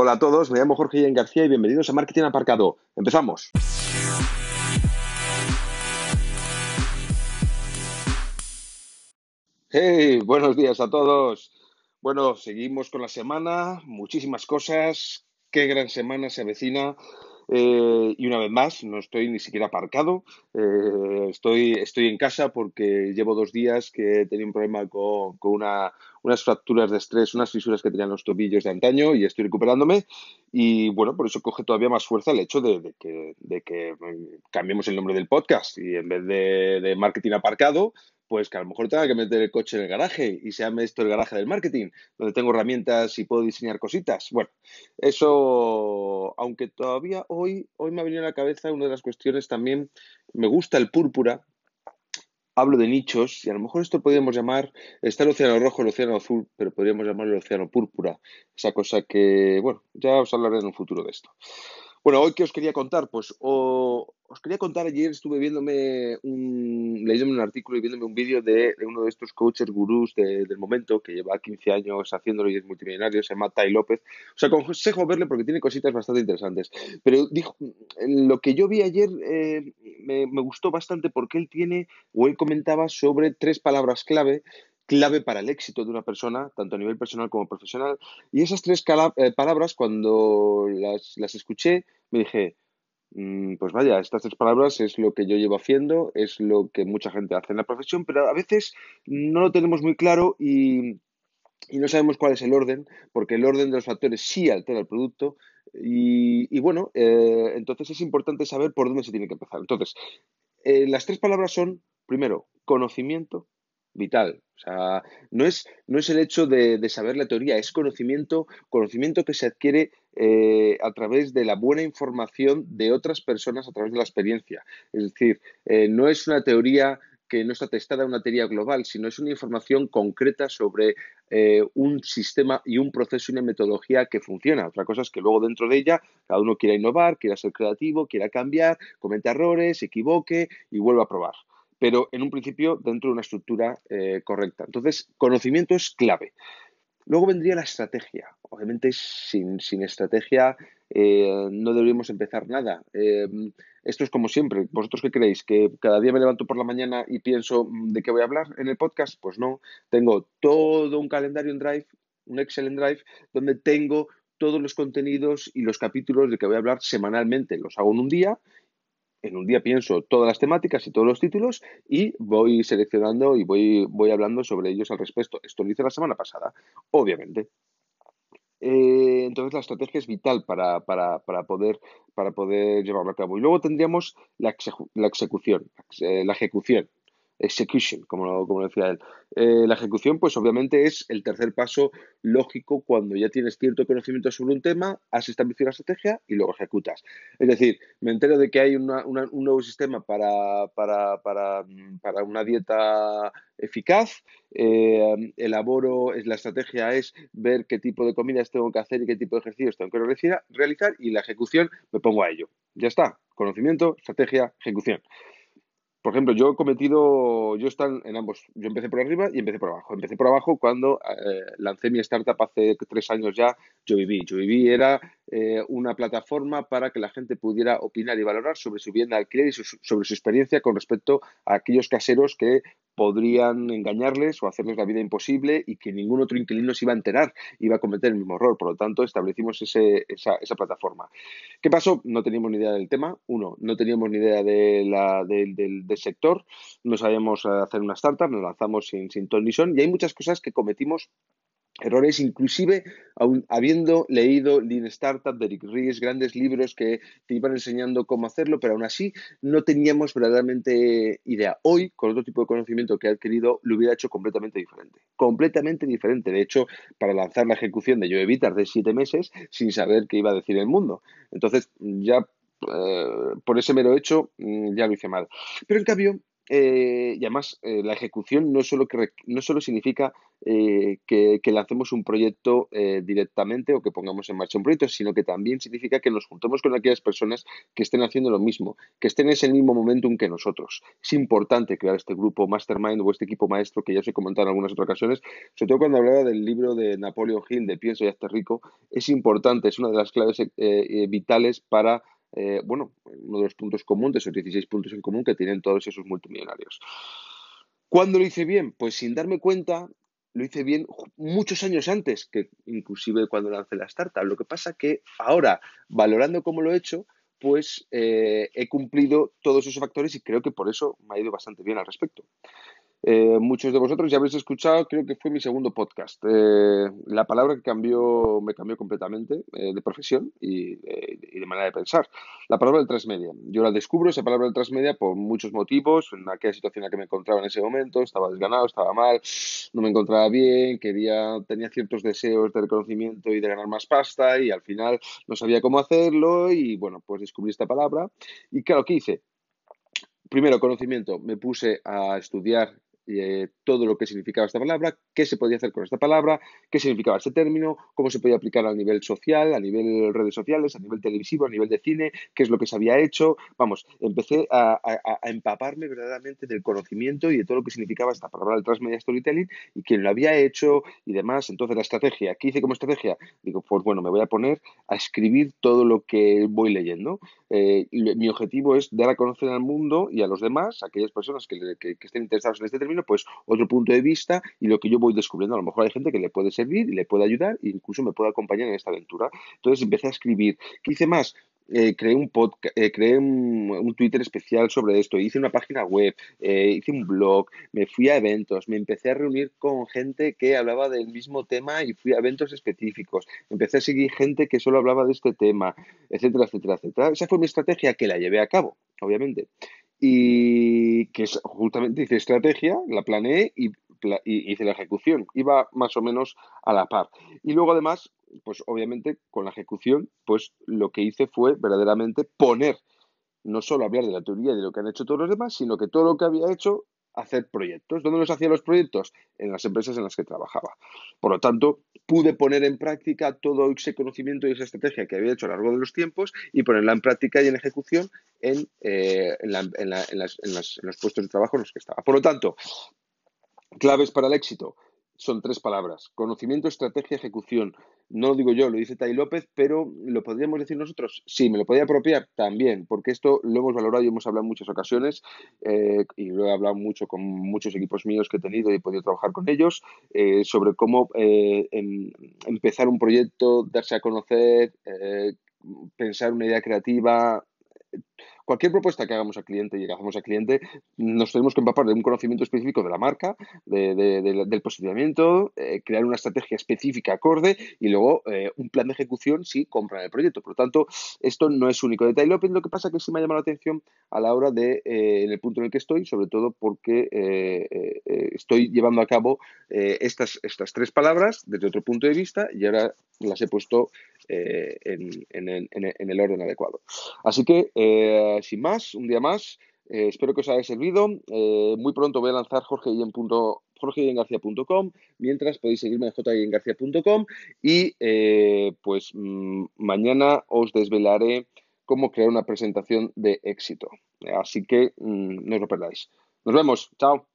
Hola a todos, me llamo Jorge Ian García y bienvenidos a Marketing Aparcado. Empezamos. Hey, buenos días a todos. Bueno, seguimos con la semana, muchísimas cosas. Qué gran semana se avecina. Eh, y una vez más, no estoy ni siquiera aparcado, eh, estoy, estoy en casa porque llevo dos días que tenía un problema con, con una, unas fracturas de estrés, unas fisuras que tenían los tobillos de antaño y estoy recuperándome. Y bueno, por eso coge todavía más fuerza el hecho de, que, de que, mm, cambiemos el nombre del podcast y en vez de, de marketing aparcado, pues que a lo mejor tenga que meter el coche en el garaje y se llame esto el garaje del marketing, donde tengo herramientas y puedo diseñar cositas. Bueno, eso, aunque todavía hoy, hoy me ha venido a la cabeza una de las cuestiones también, me gusta el púrpura, hablo de nichos y a lo mejor esto podríamos llamar, está el océano rojo, el océano azul, pero podríamos llamarlo el océano púrpura, esa cosa que, bueno, ya os hablaré en un futuro de esto. Bueno, hoy qué os quería contar, pues os quería contar, ayer estuve viéndome un, leyéndome un artículo y viéndome un vídeo de, uno de estos coaches gurús del momento, que lleva 15 años haciéndolo y es multimillonario, se llama Tai López. O sea, consejo verle porque tiene cositas bastante interesantes. Pero dijo, lo que yo vi ayer eh, me, me gustó bastante porque él tiene, o él comentaba sobre tres palabras clave clave para el éxito de una persona, tanto a nivel personal como profesional. Y esas tres eh, palabras, cuando las, escuché, me dije, pues vaya, estas tres palabras es lo que yo llevo haciendo, es lo que mucha gente hace en la profesión, pero a veces no lo tenemos muy claro y, no sabemos cuál es el orden, porque el orden de los factores sí altera el producto. Y, bueno, eh, entonces es importante saber por dónde se tiene que empezar. Entonces, eh, las tres palabras son, primero, conocimiento, vital. O sea, no es, no es el hecho de, saber la teoría, es conocimiento, conocimiento que se adquiere eh, a través de la buena información de otras personas a través de la experiencia. Es decir, eh, no es una teoría que no está testada una teoría global, sino es una información concreta sobre eh, un sistema y un proceso y una metodología que funciona. Otra cosa es que luego dentro de ella cada uno quiera innovar, quiera ser creativo, quiera cambiar, cometa errores, se equivoque y vuelva a probar pero en un principio dentro de una estructura correcta. Entonces, conocimiento es clave. Luego vendría la estrategia. Obviamente, sin, estrategia eh, no deberíamos empezar nada. Eh, esto es como siempre. ¿Vosotros qué creéis? ¿Que cada día me levanto por la mañana y pienso mm, de qué voy a hablar en el podcast? Pues no. Tengo todo un calendario en Drive, un Excel en Drive, donde tengo todos los contenidos y los capítulos de que voy a hablar semanalmente. Los hago en un día en un día pienso todas las temáticas y todos los títulos y voy seleccionando y voy, voy hablando sobre ellos al respecto. Esto lo hice la semana pasada, obviamente. Eh, entonces la estrategia es vital para, poder, para poder llevarlo a cabo. Y luego tendríamos la, la ejecución, la ejecución execution, como como decía él. Eh, la ejecución, pues obviamente es el tercer paso lógico cuando ya tienes cierto conocimiento sobre un tema, has establecido la estrategia y luego ejecutas. Es decir, me entero de que hay un nuevo sistema para, para, para, para una dieta eficaz, eh, elaboro, la estrategia es ver qué tipo de comidas tengo que hacer y qué tipo de ejercicios tengo que realizar y la ejecución me pongo a ello. Ya está, conocimiento, estrategia, ejecución. Por ejemplo, yo he cometido, yo están en ambos, yo empecé por arriba y empecé por abajo. Empecé por abajo cuando eh, lancé mi startup hace tres años ya, Yo Viví. Yo Viví era eh, una plataforma para que la gente pudiera opinar y valorar sobre su bien de alquiler y sobre su experiencia con respecto a aquellos caseros que podrían engañarles o hacerles la vida imposible y que ningún otro inquilino se iba a enterar, iba a cometer el mismo error. Por lo tanto, establecimos esa, plataforma. ¿Qué pasó? No teníamos ni idea del tema. Uno, no teníamos ni idea del, sector, no sabíamos hacer una startup, nos lanzamos sin, sin ton ni son y hay muchas cosas que cometimos errores, inclusive aún habiendo leído Lean Startup de Rick Ries, grandes libros que te iban enseñando cómo hacerlo, pero aún así no teníamos verdaderamente idea. Hoy, con otro tipo de conocimiento que he adquirido, lo hubiera hecho completamente diferente. Completamente diferente. De hecho, para lanzar la ejecución de Yo Evitar de siete meses sin saber qué iba a decir el mundo. Entonces, ya eh, por ese mero hecho, mm, ya lo hice mal. Pero en cambio, eh, y además eh, la ejecución no solo, que, no solo significa eh, que, lancemos un proyecto directamente o que pongamos en marcha un proyecto, sino que también significa que nos juntemos con aquellas personas que estén haciendo lo mismo, que estén en ese mismo momentum que nosotros. Es importante crear este grupo mastermind o este equipo maestro que ya os he comentado en algunas otras ocasiones, sobre todo cuando hablaba del libro de Napoleon Hill, de Pienso y hazte rico, es importante, es una de las claves vitales para eh, bueno, uno de los puntos comunes, esos 16 puntos en común que tienen todos esos multimillonarios. ¿Cuándo lo hice bien? Pues sin darme cuenta, lo hice bien muchos años antes que inclusive cuando lancé la startup. Lo que pasa que ahora, valorando cómo lo he hecho, pues eh, he cumplido todos esos factores y creo que por eso me ha ido bastante bien al respecto. Eh, muchos de vosotros ya habréis escuchado, creo que fue mi segundo podcast. Eh, la palabra que cambió, me cambió completamente eh, de profesión y, y, de manera de pensar. La palabra del transmedia. Yo la descubro, esa palabra del transmedia, por muchos motivos. En aquella situación en la que me encontraba en ese momento, estaba desganado, estaba mal, no me encontraba bien, quería, tenía ciertos deseos de reconocimiento y de ganar más pasta y al final no sabía cómo hacerlo y bueno, pues descubrí esta palabra. Y claro, ¿qué hice? Primero, conocimiento. Me puse a estudiar eh, todo lo que significaba esta palabra, qué se podía hacer con esta palabra, qué significaba este término, cómo se podía aplicar a nivel social, a nivel redes sociales, a nivel televisivo, a nivel de cine, qué es lo que se había hecho. Vamos, empecé a, empaparme verdaderamente del conocimiento y de todo lo que significaba esta palabra del transmedia storytelling y quién lo había hecho y demás. Entonces, la estrategia, ¿qué hice como estrategia? Digo, pues bueno, me voy a poner a escribir todo lo que voy leyendo. Eh, mi objetivo es dar a conocer al mundo y a los demás, a aquellas personas que, que estén interesados en este término, pues otro punto de vista y lo que yo voy descubriendo. A lo mejor hay gente que le puede servir y le puede ayudar e incluso me puede acompañar en esta aventura. Entonces empecé a escribir. ¿Qué hice más? Eh, creé un podcast, eh, creé un, Twitter especial sobre esto, hice una página web, eh, hice un blog, me fui a eventos, me empecé a reunir con gente que hablaba del mismo tema y fui a eventos específicos, empecé a seguir gente que solo hablaba de este tema, etcétera, etcétera, etcétera. Esa fue mi estrategia que la llevé a cabo, obviamente y que justamente hice estrategia, la planeé y, hice la ejecución. Iba más o menos a la par. Y luego además, pues obviamente con la ejecución, pues lo que hice fue verdaderamente poner, no solo hablar de la teoría y de lo que han hecho todos los demás, sino que todo lo que había hecho hacer proyectos. ¿Dónde los hacía los proyectos? En las empresas en las que trabajaba. Por lo tanto, pude poner en práctica todo ese conocimiento y esa estrategia que había hecho a lo largo de los tiempos y ponerla en práctica y en ejecución en, eh, en los puestos de trabajo en los que estaba. Por lo tanto, claves para el éxito son tres palabras. Conocimiento, estrategia, ejecución. No lo digo yo, lo dice Tai López, pero ¿lo podríamos decir nosotros? Sí, me lo podría apropiar también, porque esto lo hemos valorado y hemos hablado en muchas ocasiones eh, y lo he hablado mucho con muchos equipos míos que he tenido y he podido trabajar con ellos eh, sobre cómo eh, em, empezar un proyecto, darse a conocer, pensar una idea creativa cualquier propuesta que hagamos al cliente y que hagamos al cliente, nos tenemos que empapar de un conocimiento específico de la marca, del posicionamiento, eh, crear una estrategia específica acorde y luego eh, un plan de ejecución si compran el proyecto. Por lo tanto, esto no es único de Tailopin, lo que pasa es que sí me ha llamado la atención a la hora de, eh, en el punto en el que estoy, sobre todo porque estoy llevando a cabo estas, estas tres palabras desde otro punto de vista y ahora las he puesto en, en, el orden adecuado. Así que sin más, un día más. Eh, espero que os haya servido. Eh, muy pronto voy a lanzar jorgeyengarcía.com, mientras podéis seguirme en jyengarcía.com y eh, pues mm, mañana os desvelaré cómo crear una presentación de éxito. Así que mm, no os lo perdáis. Nos vemos. Chao.